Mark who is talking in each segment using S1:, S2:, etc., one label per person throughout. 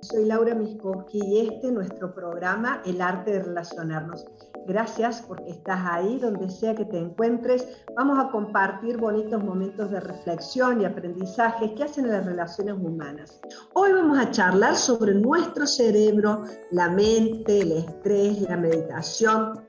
S1: Soy Laura Miskowski y este es nuestro programa El arte de relacionarnos. Gracias porque estás ahí, donde sea que te encuentres. Vamos a compartir bonitos momentos de reflexión y aprendizaje que hacen las relaciones humanas. Hoy vamos a charlar sobre nuestro cerebro, la mente, el estrés, la meditación.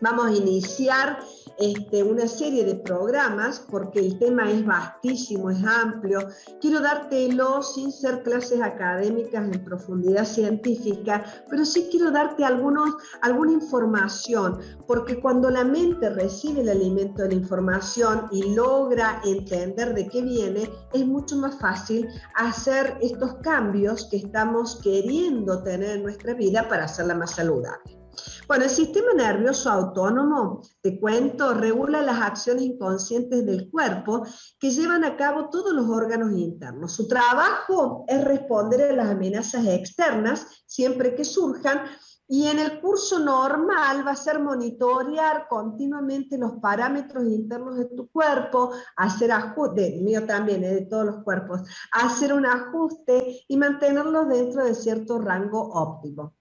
S1: Vamos a iniciar este, una serie de programas, porque el tema es vastísimo, es amplio. Quiero dártelo sin ser clases académicas en profundidad científica, pero sí quiero darte algunos, alguna información, porque cuando la mente recibe el alimento de la información y logra entender de qué viene, es mucho más fácil hacer estos cambios que estamos queriendo tener en nuestra vida para hacerla más saludable. Bueno, el sistema nervioso autónomo, te cuento, regula las acciones inconscientes del cuerpo que llevan a cabo todos los órganos internos. Su trabajo es responder a las amenazas externas siempre que surjan y en el curso normal va a ser monitorear continuamente los parámetros internos de tu cuerpo, hacer ajuste, mío también, eh, de todos los cuerpos, hacer un ajuste y mantenerlos dentro de cierto rango óptimo.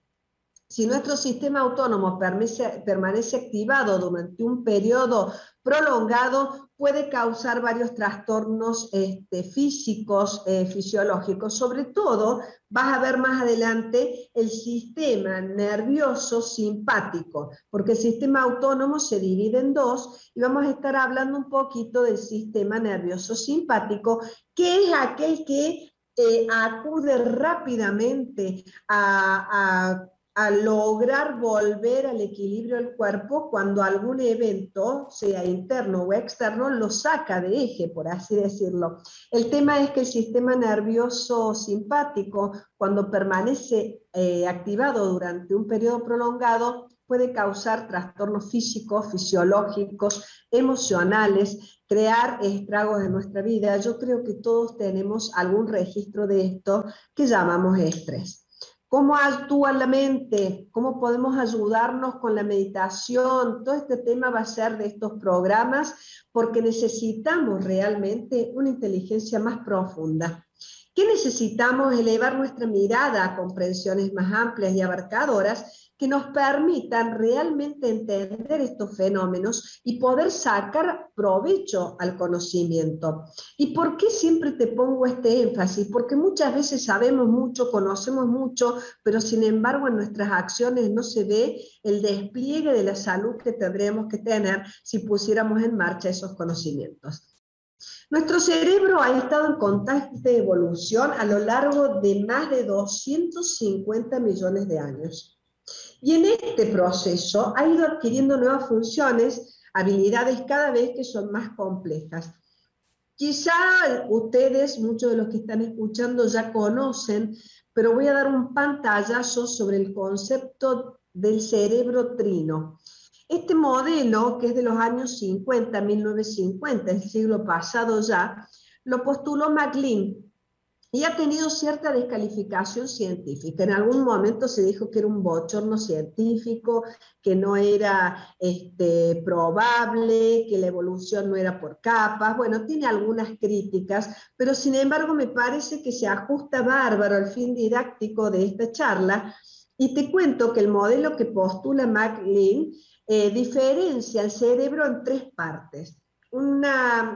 S1: Si nuestro sistema autónomo permanece, activado durante un periodo prolongado, puede causar varios trastornos este, físicos, eh, fisiológicos. Sobre todo, vas a ver más adelante el sistema nervioso simpático, porque el sistema autónomo se divide en dos y vamos a estar hablando un poquito del sistema nervioso simpático, que es aquel que eh, acude rápidamente a a lograr volver al equilibrio del cuerpo cuando algún evento, sea interno o externo, lo saca de eje, por así decirlo. El tema es que el sistema nervioso simpático, cuando permanece eh, activado durante un periodo prolongado, puede causar trastornos físicos, fisiológicos, emocionales, crear estragos en nuestra vida. Yo creo que todos tenemos algún registro de esto que llamamos estrés. ¿Cómo actúa la mente? ¿Cómo podemos ayudarnos con la meditación? Todo este tema va a ser de estos programas porque necesitamos realmente una inteligencia más profunda. ¿Qué necesitamos? Elevar nuestra mirada a comprensiones más amplias y abarcadoras que nos permitan realmente entender estos fenómenos y poder sacar provecho al conocimiento. ¿Y por qué siempre te pongo este énfasis? Porque muchas veces sabemos mucho, conocemos mucho, pero sin embargo en nuestras acciones no se ve el despliegue de la salud que tendríamos que tener si pusiéramos en marcha esos conocimientos. Nuestro cerebro ha estado en constante evolución a lo largo de más de 250 millones de años. Y en este proceso ha ido adquiriendo nuevas funciones, habilidades cada vez que son más complejas. Quizá ustedes, muchos de los que están escuchando, ya conocen, pero voy a dar un pantallazo sobre el concepto del cerebro trino. Este modelo, que es de los años 50, 1950, el siglo pasado ya, lo postuló MacLean y ha tenido cierta descalificación científica. En algún momento se dijo que era un bochorno científico, que no era este, probable, que la evolución no era por capas. Bueno, tiene algunas críticas, pero sin embargo me parece que se ajusta bárbaro al fin didáctico de esta charla. Y te cuento que el modelo que postula MacLean eh, diferencia el cerebro en tres partes. un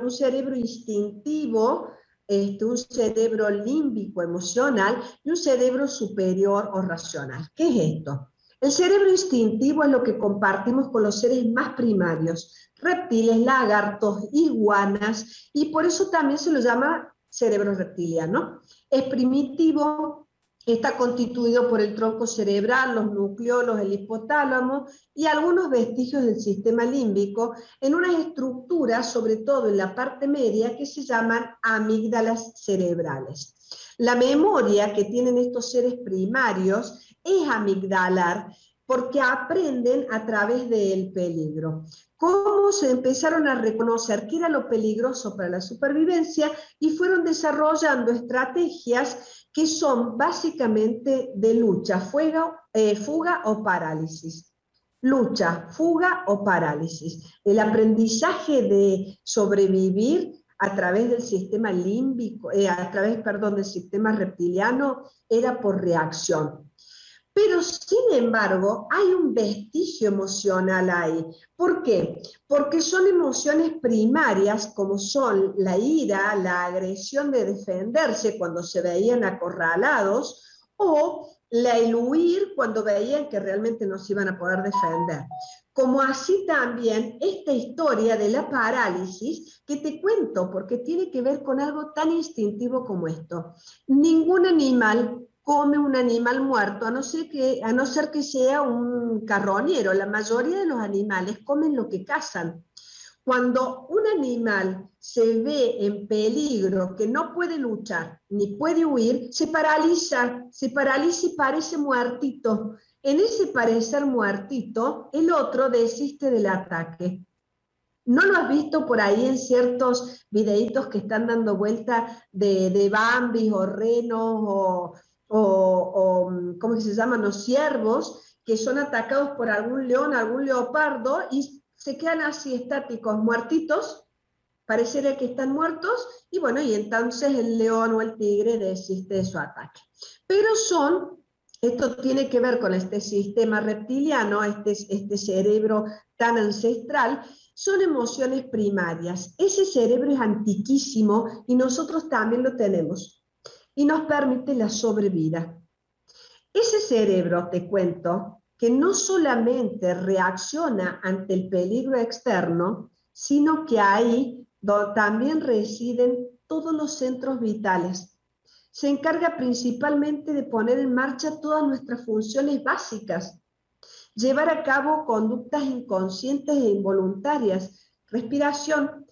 S1: cerebro instintivo, este, un cerebro límbico emocional y un cerebro superior o racional. ¿Qué es esto? El cerebro instintivo es lo que compartimos con los seres más primarios, reptiles, lagartos, iguanas, y por eso también se lo llama cerebro reptiliano. Es primitivo, Está constituido por el tronco cerebral, los nucleolos, el hipotálamo y algunos vestigios del sistema límbico en unas estructuras, sobre todo en la parte media, que se llaman amígdalas cerebrales. La memoria que tienen estos seres primarios es amigdalar porque aprenden a través del peligro. Cómo se empezaron a reconocer qué era lo peligroso para la supervivencia y fueron desarrollando estrategias que son básicamente de lucha, fuga, eh, fuga o parálisis. Lucha, fuga o parálisis. El aprendizaje de sobrevivir a través del sistema límbico, eh, a través, perdón, del sistema reptiliano, era por reacción. Pero sin embargo, hay un vestigio emocional ahí. ¿Por qué? Porque son emociones primarias como son la ira, la agresión de defenderse cuando se veían acorralados o la el cuando veían que realmente no se iban a poder defender. Como así también esta historia de la parálisis que te cuento porque tiene que ver con algo tan instintivo como esto. Ningún animal come un animal muerto, a no, ser que, a no ser que sea un carroñero. La mayoría de los animales comen lo que cazan. Cuando un animal se ve en peligro, que no puede luchar ni puede huir, se paraliza, se paraliza y parece muertito. En ese parecer muertito, el otro desiste del ataque. ¿No lo has visto por ahí en ciertos videitos que están dando vuelta de, de Bambis o renos o, o, mm, ¿cómo se llaman? Los ciervos que son atacados por algún león, algún leopardo y se quedan así estáticos, muertitos, pareciera que están muertos y bueno, y entonces el león o el tigre desiste de su ataque. Pero son, esto tiene que ver con este sistema reptiliano, este, este cerebro tan ancestral, son emociones primarias. Ese cerebro es antiquísimo y nosotros también lo tenemos y nos permite la sobrevida. Ese cerebro, te cuento, que no solamente reacciona ante el peligro externo, sino que ahí también residen todos los centros vitales. Se encarga principalmente de poner en marcha todas nuestras funciones básicas, llevar a cabo conductas inconscientes e involuntarias, respiración,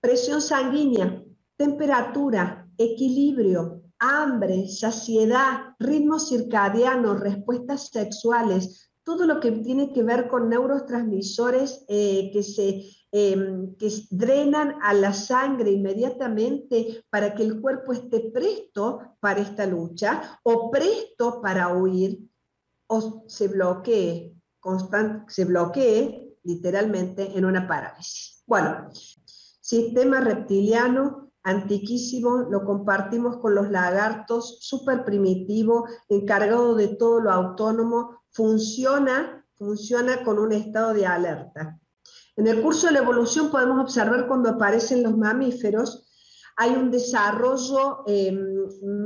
S1: presión sanguínea, temperatura, equilibrio, hambre, saciedad, ritmos circadianos, respuestas sexuales, todo lo que tiene que ver con neurotransmisores eh, que se em, que drenan a la sangre inmediatamente para que el cuerpo esté presto para esta lucha o presto para huir o se bloquee, se bloquee literalmente en una parálisis. Bueno, sistema reptiliano antiquísimo, lo compartimos con los lagartos, súper primitivo, encargado de todo lo autónomo, funciona, funciona con un estado de alerta. En el curso de la evolución podemos observar cuando aparecen los mamíferos, hay un desarrollo em,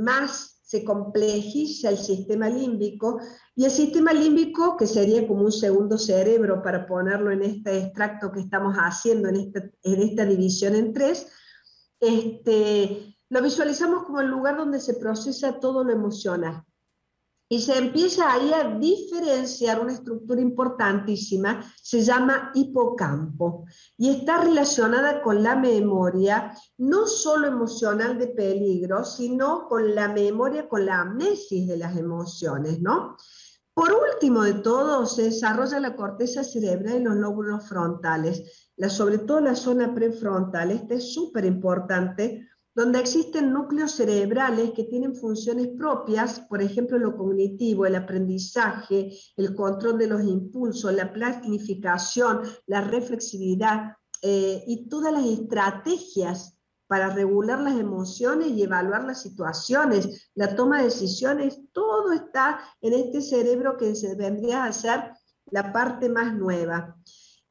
S1: más, se complejiza el sistema límbico y el sistema límbico, que sería como un segundo cerebro para ponerlo en este extracto que estamos haciendo, en esta, en esta división en tres, este, lo visualizamos como el lugar donde se procesa todo lo emocional. Y se empieza ahí a diferenciar una estructura importantísima, se llama hipocampo, y está relacionada con la memoria, no solo emocional de peligro, sino con la memoria, con la amnesis de las emociones, ¿no? Por último de todo, se desarrolla la corteza cerebral y los lóbulos frontales, la, sobre todo la zona prefrontal. Esta es súper importante, donde existen núcleos cerebrales que tienen funciones propias, por ejemplo, lo cognitivo, el aprendizaje, el control de los impulsos, la planificación, la reflexividad eh, y todas las estrategias para regular las emociones y evaluar las situaciones, la toma de decisiones, todo está en este cerebro que se vendría a ser la parte más nueva.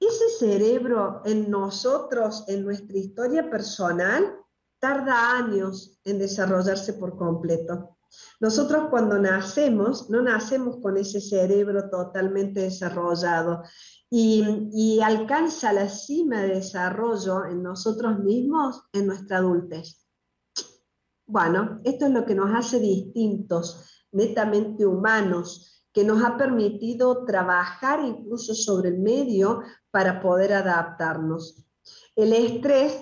S1: Ese cerebro en nosotros, en nuestra historia personal, tarda años en desarrollarse por completo. Nosotros cuando nacemos, no nacemos con ese cerebro totalmente desarrollado y, alcanza la cima de desarrollo en nosotros mismos en nuestra adultez. Bueno, esto es lo que nos hace distintos, netamente humanos, que nos ha permitido trabajar incluso sobre el medio para poder adaptarnos. El estrés,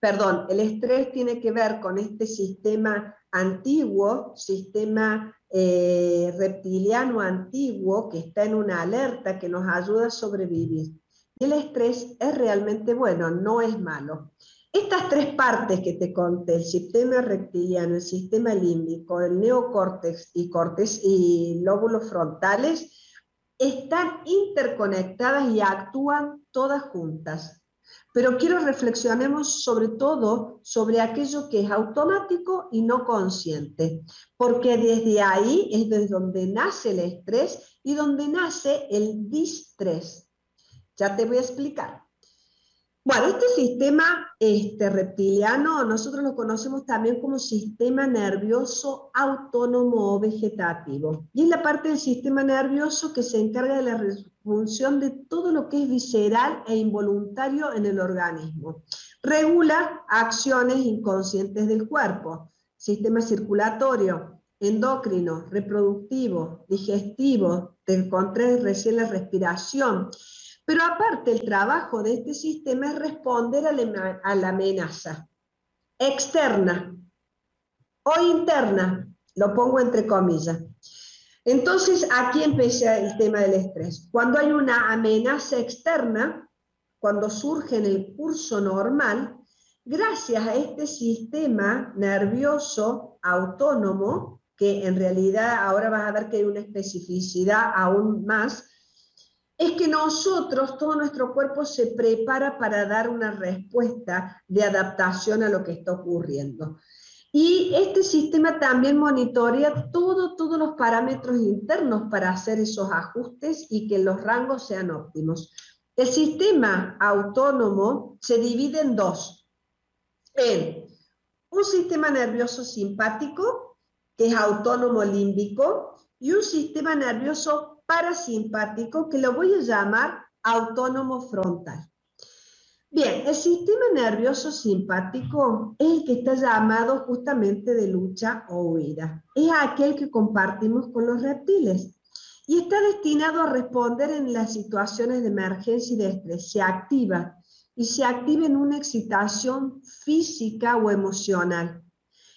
S1: perdón, el estrés tiene que ver con este sistema antiguo, sistema eh, reptiliano antiguo que está en una alerta que nos ayuda a sobrevivir. Y el estrés es realmente bueno, no es malo. Estas tres partes que te conté, el sistema reptiliano, el sistema límbico, el neocórtex y, cortes y lóbulos frontales, están interconectadas y actúan todas juntas. Pero quiero reflexionemos sobre todo sobre aquello que es automático y no consciente, porque desde ahí es desde donde nace el estrés y donde nace el distrés. Ya te voy a explicar. Bueno, este sistema este, reptiliano nosotros lo conocemos también como sistema nervioso autónomo o vegetativo. Y es la parte del sistema nervioso que se encarga de la función de todo lo que es visceral e involuntario en el organismo. Regula acciones inconscientes del cuerpo, sistema circulatorio, endocrino, reproductivo, digestivo, te encontré recién la respiración, pero aparte, el trabajo de este sistema es responder a la amenaza externa o interna, lo pongo entre comillas. Entonces, aquí empieza el tema del estrés. Cuando hay una amenaza externa, cuando surge en el curso normal, gracias a este sistema nervioso autónomo, que en realidad ahora vas a ver que hay una especificidad aún más, es que nosotros, todo nuestro cuerpo se prepara para dar una respuesta de adaptación a lo que está ocurriendo. Y este sistema también monitorea todo, todos los parámetros internos para hacer esos ajustes y que los rangos sean óptimos. El sistema autónomo se divide en dos. En un sistema nervioso simpático, que es autónomo límbico, y un sistema nervioso parasimpático que lo voy a llamar autónomo frontal. Bien, el sistema nervioso simpático es el que está llamado justamente de lucha o huida. Es aquel que compartimos con los reptiles y está destinado a responder en las situaciones de emergencia y de estrés. Se activa y se activa en una excitación física o emocional.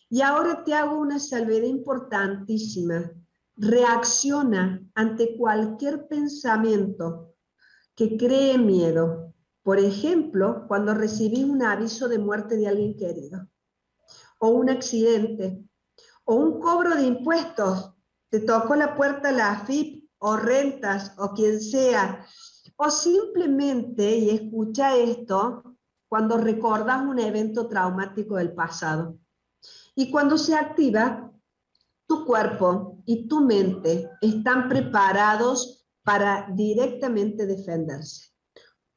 S1: Y ahora te hago una salvedad importantísima reacciona ante cualquier pensamiento que cree miedo. Por ejemplo, cuando recibís un aviso de muerte de alguien querido, o un accidente, o un cobro de impuestos, te tocó la puerta la AFIP o rentas o quien sea, o simplemente, y escucha esto, cuando recordas un evento traumático del pasado. Y cuando se activa, tu cuerpo y tu mente están preparados para directamente defenderse.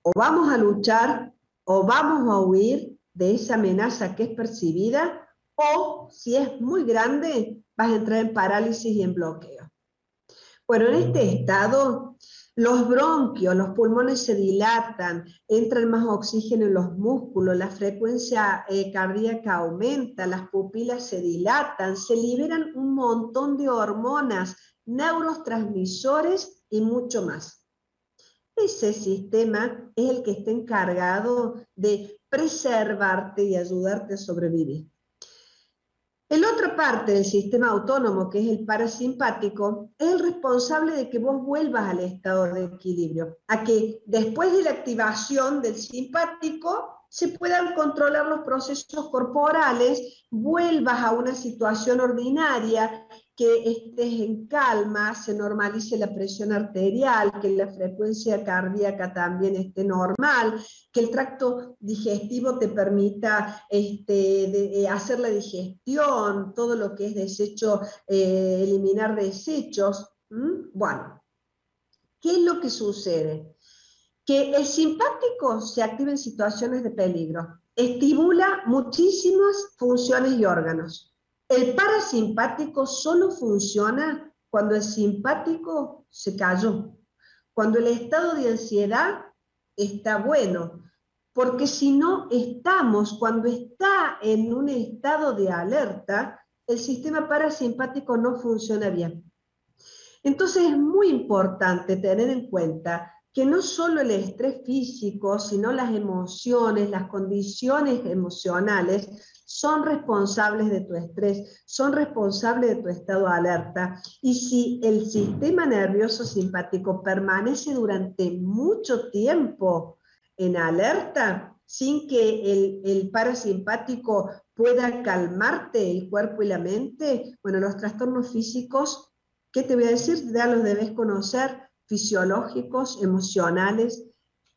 S1: O vamos a luchar o vamos a huir de esa amenaza que es percibida o si es muy grande vas a entrar en parálisis y en bloqueo. Bueno, en este estado los bronquios, los pulmones se dilatan, entra más oxígeno en los músculos, la frecuencia eh, cardíaca aumenta, las pupilas se dilatan, se liberan un montón de hormonas, neurotransmisores y mucho más. Ese sistema es el que está encargado de preservarte y ayudarte a sobrevivir. El otra parte del sistema autónomo, que es el parasimpático, es el responsable de que vos vuelvas al estado de equilibrio, a que después de la activación del simpático se puedan controlar los procesos corporales, vuelvas a una situación ordinaria, que estés en calma, se normalice la presión arterial, que la frecuencia cardíaca también esté normal, que el tracto digestivo te permita este, eh, hacer la digestión, todo lo que es desecho, eh, eliminar desechos. Bueno, ¿qué es lo que sucede? Que el simpático se activa en situaciones de peligro, estimula muchísimas funciones y órganos el parasimpático solo funciona cuando el simpático se cayó, cuando el estado de ansiedad está bueno, porque si no estamos, cuando está en un estado de alerta, el sistema parasimpático no funciona bien. Entonces es muy importante tener en cuenta que no solo el estrés físico, sino las emociones, las condiciones emocionales son responsables de tu estrés, son responsables de tu estado de alerta. Y si el sistema nervioso simpático permanece durante mucho tiempo en alerta, sin que el, el, parasimpático pueda calmarte el cuerpo y la mente, bueno, los trastornos físicos, ¿qué te voy a decir? Ya los debes conocer, fisiológicos, emocionales,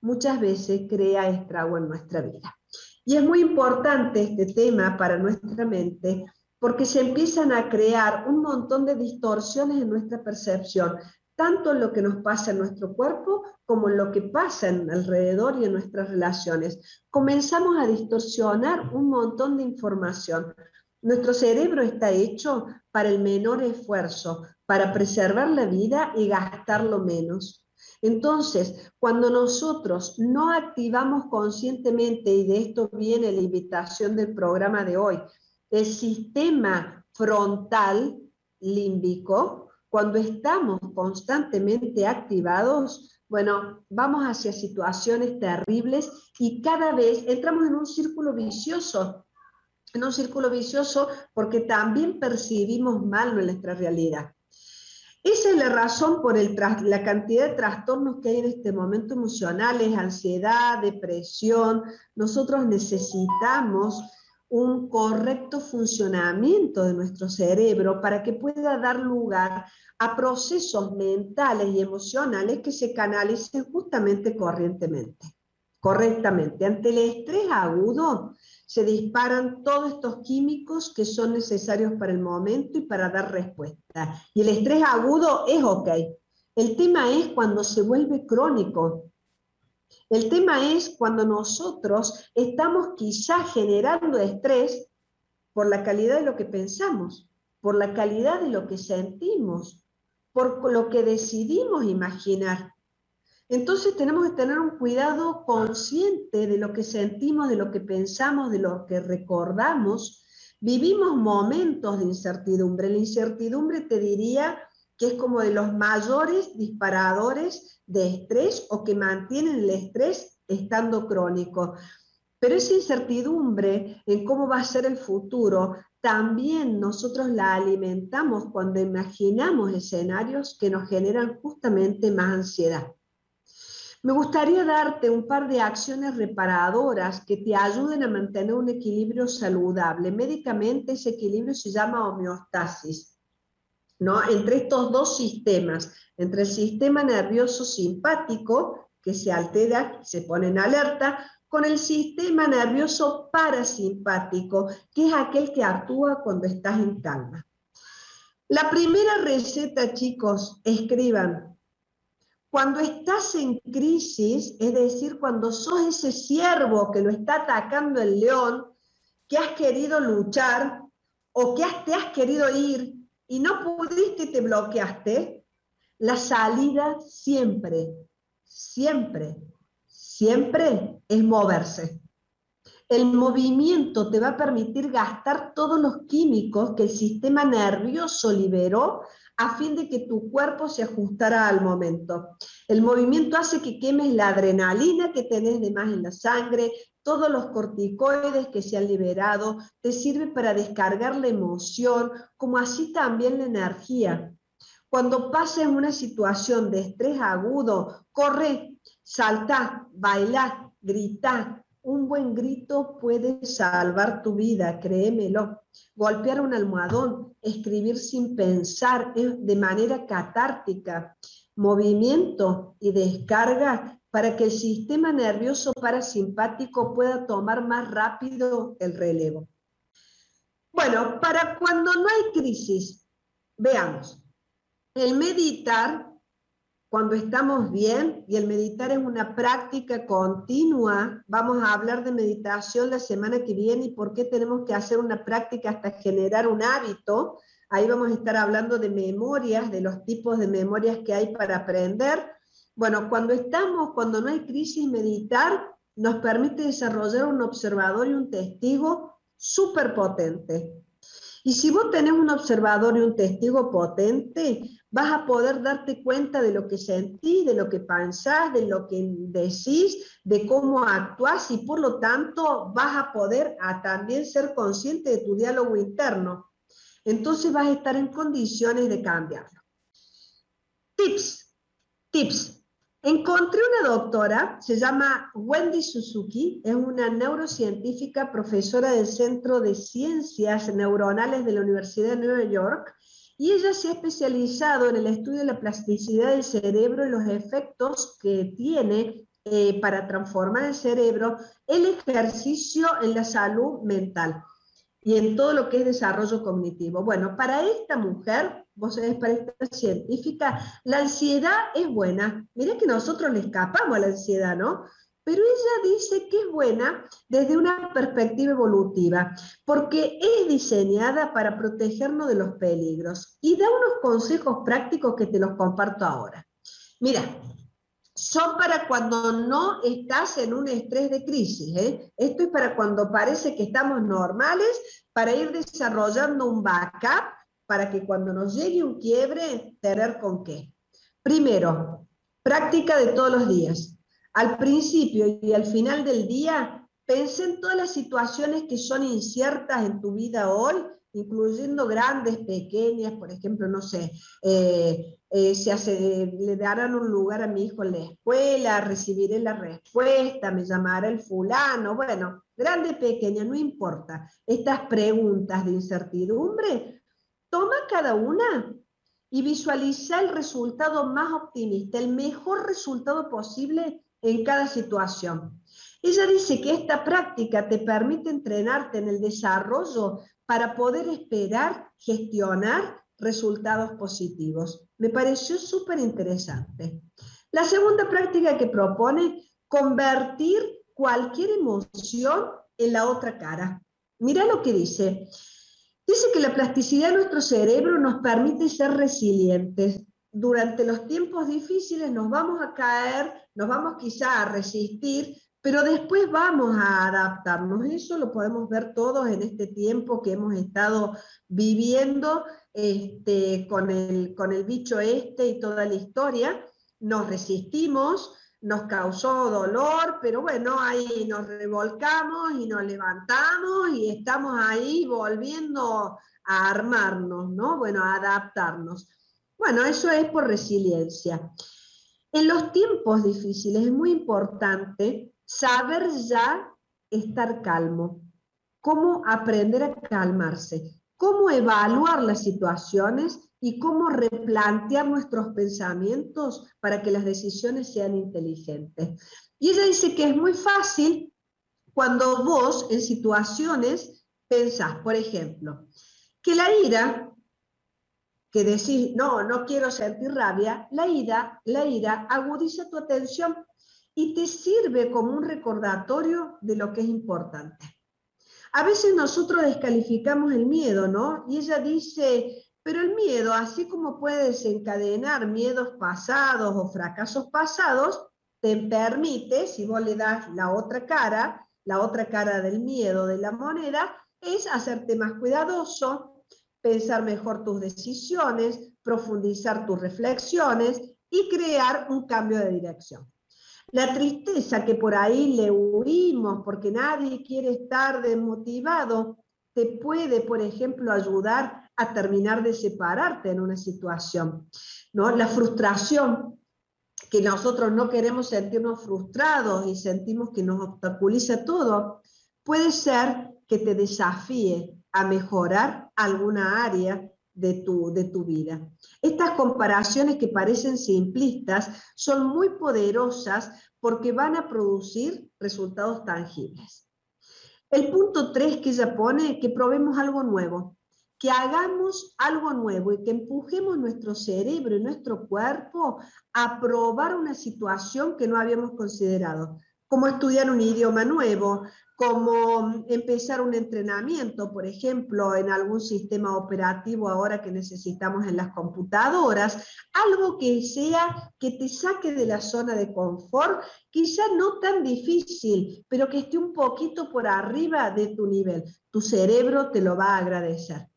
S1: muchas veces crea estrago en nuestra vida. Y es muy importante este tema para nuestra mente porque se empiezan a crear un montón de distorsiones en nuestra percepción, tanto en lo que nos pasa en nuestro cuerpo como en lo que pasa en alrededor y en nuestras relaciones. Comenzamos a distorsionar un montón de información. Nuestro cerebro está hecho para el menor esfuerzo, para preservar la vida y gastarlo menos. Entonces, cuando nosotros no activamos conscientemente, y de esto viene la invitación del programa de hoy, el sistema frontal límbico, cuando estamos constantemente activados, bueno, vamos hacia situaciones terribles y cada vez entramos en un círculo vicioso, en un círculo vicioso porque también percibimos mal nuestra realidad. Esa es la razón por el la cantidad de trastornos que hay en este momento emocionales, ansiedad, depresión. Nosotros necesitamos un correcto funcionamiento de nuestro cerebro para que pueda dar lugar a procesos mentales y emocionales que se canalicen justamente corrientemente, correctamente. Ante el estrés agudo, se disparan todos estos químicos que son necesarios para el momento y para dar respuesta. Y el estrés agudo es ok. El tema es cuando se vuelve crónico. El tema es cuando nosotros estamos quizá generando estrés por la calidad de lo que pensamos, por la calidad de lo que sentimos, por lo que decidimos imaginar. Entonces tenemos que tener un cuidado consciente de lo que sentimos, de lo que pensamos, de lo que recordamos. Vivimos momentos de incertidumbre. La incertidumbre te diría que es como de los mayores disparadores de estrés o que mantienen el estrés estando crónico. Pero esa incertidumbre en cómo va a ser el futuro, también nosotros la alimentamos cuando imaginamos escenarios que nos generan justamente más ansiedad. Me gustaría darte un par de acciones reparadoras que te ayuden a mantener un equilibrio saludable. Médicamente ese equilibrio se llama homeostasis. ¿no? Entre estos dos sistemas, entre el sistema nervioso simpático, que se altera, se pone en alerta, con el sistema nervioso parasimpático, que es aquel que actúa cuando estás en calma. La primera receta, chicos, escriban, cuando estás en crisis, es decir, cuando sos ese ciervo que lo está atacando el león, que has querido luchar o que te has querido ir y no pudiste y te bloqueaste, la salida siempre, siempre, siempre es moverse. El movimiento te va a permitir gastar todos los químicos que el sistema nervioso liberó a fin de que tu cuerpo se ajustara al momento. El movimiento hace que quemes la adrenalina que tenés de más en la sangre, todos los corticoides que se han liberado, te sirve para descargar la emoción, como así también la energía. Cuando pases una situación de estrés agudo, corre, salta, baila, grita, un buen grito puede salvar tu vida, créemelo. Golpear un almohadón, escribir sin pensar, de manera catártica, movimiento y descarga para que el sistema nervioso parasimpático pueda tomar más rápido el relevo. Bueno, para cuando no hay crisis, veamos, el meditar cuando estamos bien, y el meditar es una práctica continua, vamos a hablar de meditación la semana que viene y por qué tenemos que hacer una práctica hasta generar un hábito. Ahí vamos a estar hablando de memorias, de los tipos de memorias que hay para aprender. Bueno, cuando estamos, cuando no hay crisis, meditar nos permite desarrollar un observador y un testigo súper potente. Y si vos tenés un observador y un testigo potente, vas a poder darte cuenta de lo que sentís, de lo que pensás, de lo que decís, de cómo actuás y por lo tanto vas a poder también ser consciente de tu diálogo interno. Entonces vas a estar en condiciones de cambiarlo. Tips, tips. Encontré una doctora, se llama Wendy Suzuki, es una neurocientífica profesora del Centro de Ciencias Neuronales de la Universidad de Nueva York, y ella se ha especializado en el estudio de la plasticidad del cerebro y los efectos que tiene eh, para transformar el cerebro, el ejercicio en la salud mental y en todo lo que es desarrollo cognitivo. Bueno, para esta mujer, vos sabés, para esta científica, la ansiedad es buena. Mirá que nosotros le escapamos a la ansiedad, ¿no? Pero ella dice que es buena desde una perspectiva evolutiva, porque es diseñada para protegernos de los peligros. Y da unos consejos prácticos que te los comparto ahora. Mira, son para cuando no estás en un estrés de crisis. ¿eh? Esto es para cuando parece que estamos normales, para ir desarrollando un backup, para que cuando nos llegue un quiebre, tener con qué. Primero, práctica de todos los días. Al principio y al final del día, pensé en todas las situaciones que son inciertas en tu vida hoy, incluyendo grandes, pequeñas, por ejemplo, no sé, eh, eh, le darán un lugar a mi hijo en la escuela, recibiré la respuesta, me llamará el fulano, bueno, grande, pequeña, no importa. Estas preguntas de incertidumbre, toma cada una y visualiza el resultado más optimista, el mejor resultado posible en cada situación. Ella dice que esta práctica te permite entrenarte en el desarrollo para poder esperar, gestionar resultados positivos. Me pareció súper interesante. La segunda práctica que propone, convertir cualquier emoción en la otra cara. Mira lo que dice. Dice que la plasticidad de nuestro cerebro nos permite ser resilientes, durante los tiempos difíciles nos vamos a caer, nos vamos quizá a resistir, pero después vamos a adaptarnos. Eso lo podemos ver todos en este tiempo que hemos estado viviendo este, con, el, con el bicho este y toda la historia. Nos resistimos, nos causó dolor, pero bueno, ahí nos revolcamos y nos levantamos y estamos ahí volviendo a armarnos, ¿no? Bueno, a adaptarnos. Bueno, eso es por resiliencia. En los tiempos difíciles es muy importante saber ya estar calmo, cómo aprender a calmarse, cómo evaluar las situaciones y cómo replantear nuestros pensamientos para que las decisiones sean inteligentes. Y ella dice que es muy fácil cuando vos en situaciones pensás, por ejemplo, que la ira que decís, no, no quiero sentir rabia, la ira, la ira agudiza tu atención y te sirve como un recordatorio de lo que es importante. A veces nosotros descalificamos el miedo, ¿no? Y ella dice, pero el miedo, así como puede desencadenar miedos pasados o fracasos pasados, te permite, si vos le das la otra cara, la otra cara del miedo de la moneda, es hacerte más cuidadoso, pensar mejor tus decisiones, profundizar tus reflexiones y crear un cambio de dirección. La tristeza que por ahí le huimos porque nadie quiere estar desmotivado, te puede, por ejemplo, ayudar a terminar de separarte en una situación. ¿no? La frustración, que nosotros no queremos sentirnos frustrados y sentimos que nos obstaculiza todo, puede ser que te desafíe a mejorar alguna área de tu, de tu vida. Estas comparaciones que parecen simplistas son muy poderosas porque van a producir resultados tangibles. El punto 3 que ella pone, que probemos algo nuevo, que hagamos algo nuevo y que empujemos nuestro cerebro y nuestro cuerpo a probar una situación que no habíamos considerado como estudiar un idioma nuevo, como empezar un entrenamiento, por ejemplo, en algún sistema operativo ahora que necesitamos en las computadoras, algo que sea que te saque de la zona de confort, quizá no tan difícil, pero que esté un poquito por arriba de tu nivel. Tu cerebro te lo va a agradecer.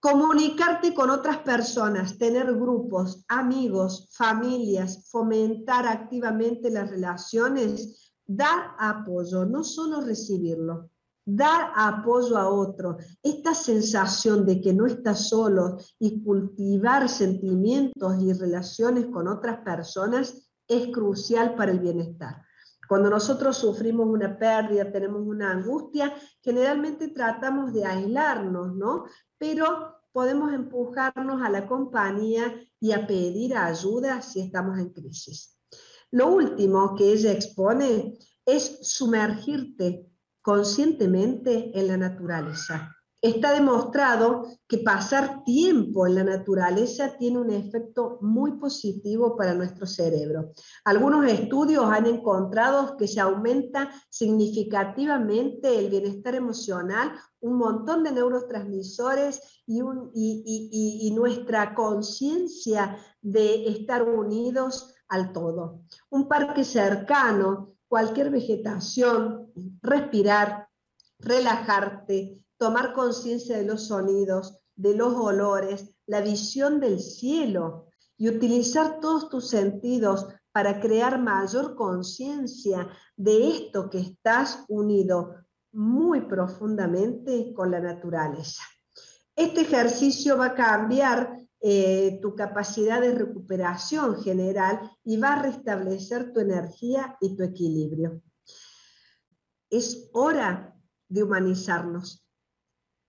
S1: Comunicarte con otras personas, tener grupos, amigos, familias, fomentar activamente las relaciones, dar apoyo, no solo recibirlo, dar apoyo a otro, esta sensación de que no estás solo y cultivar sentimientos y relaciones con otras personas es crucial para el bienestar. Cuando nosotros sufrimos una pérdida, tenemos una angustia, generalmente tratamos de aislarnos, ¿no? pero podemos empujarnos a la compañía y a pedir ayuda si estamos en crisis. Lo último que ella expone es sumergirte conscientemente en la naturaleza. Está demostrado que pasar tiempo en la naturaleza tiene un efecto muy positivo para nuestro cerebro. Algunos estudios han encontrado que se aumenta significativamente el bienestar emocional, un montón de neurotransmisores y, nuestra conciencia de estar unidos al todo. Un parque cercano, cualquier vegetación, respirar, relajarte, tomar conciencia de los sonidos, de los olores, la visión del cielo y utilizar todos tus sentidos para crear mayor conciencia de esto que estás unido muy profundamente con la naturaleza. Este ejercicio va a cambiar eh, tu capacidad de recuperación general y va a restablecer tu energía y tu equilibrio. Es hora de humanizarnos.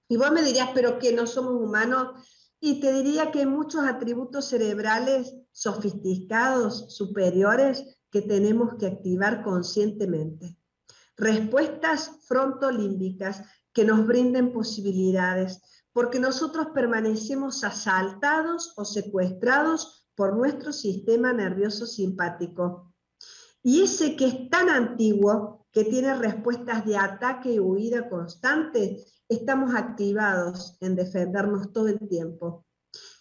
S1: Y vos me dirías, pero que no somos humanos. Y te diría que hay muchos atributos cerebrales sofisticados, superiores, que tenemos que activar conscientemente. Respuestas frontolímbicas que nos brinden posibilidades, porque nosotros permanecemos asaltados o secuestrados por nuestro sistema nervioso simpático. Y ese que es tan antiguo, que tiene respuestas de ataque y huida constante, estamos activados en defendernos todo el tiempo.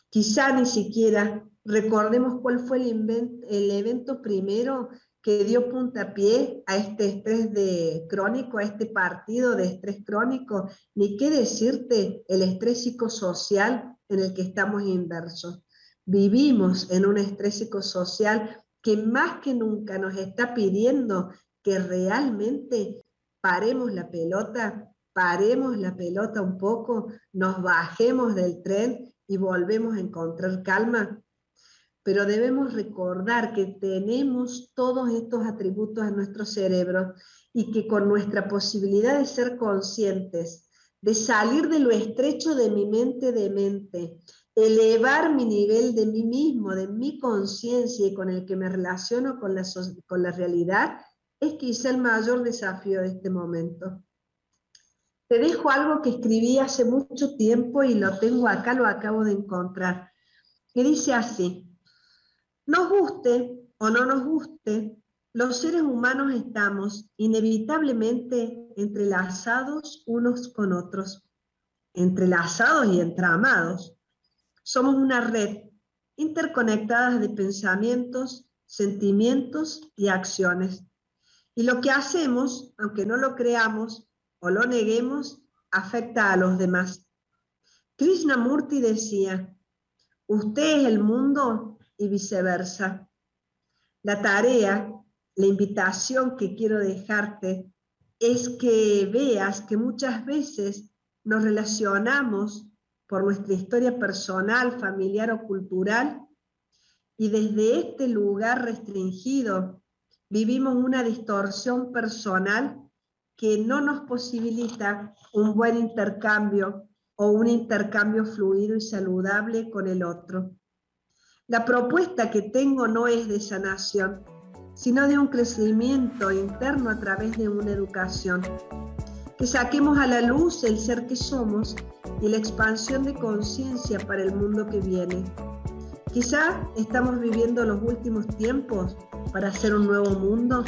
S1: Quizá ni siquiera recordemos cuál fue el, el evento primero que dio puntapié a este estrés de crónico, a este partido de estrés crónico, ni qué decirte el estrés psicosocial en el que estamos inversos. Vivimos en un estrés psicosocial que más que nunca nos está pidiendo que realmente paremos la pelota paremos la pelota un poco, nos bajemos del tren y volvemos a encontrar calma. Pero debemos recordar que tenemos todos estos atributos en nuestro cerebro y que con nuestra posibilidad de ser conscientes, de salir de lo estrecho de mi mente de mente, elevar mi nivel de mí mismo, de mi conciencia y con el que me relaciono con la, con la realidad, es quizá el mayor desafío de este momento. Te dejo algo que escribí hace mucho tiempo y lo tengo acá, lo acabo de encontrar, que dice así, nos guste o no nos guste, los seres humanos estamos inevitablemente entrelazados unos con otros, entrelazados y entramados. Somos una red interconectada de pensamientos, sentimientos y acciones. Y lo que hacemos, aunque no lo creamos, o lo neguemos, afecta a los demás. Krishnamurti decía, usted es el mundo y viceversa. La tarea, la invitación que quiero dejarte es que veas que muchas veces nos relacionamos por nuestra historia personal, familiar o cultural y desde este lugar restringido vivimos una distorsión personal que no nos posibilita un buen intercambio o un intercambio fluido y saludable con el otro. La propuesta que tengo no es de sanación, sino de un crecimiento interno a través de una educación. Que saquemos a la luz el ser que somos y la expansión de conciencia para el mundo que viene. Quizá estamos viviendo los últimos tiempos para hacer un nuevo mundo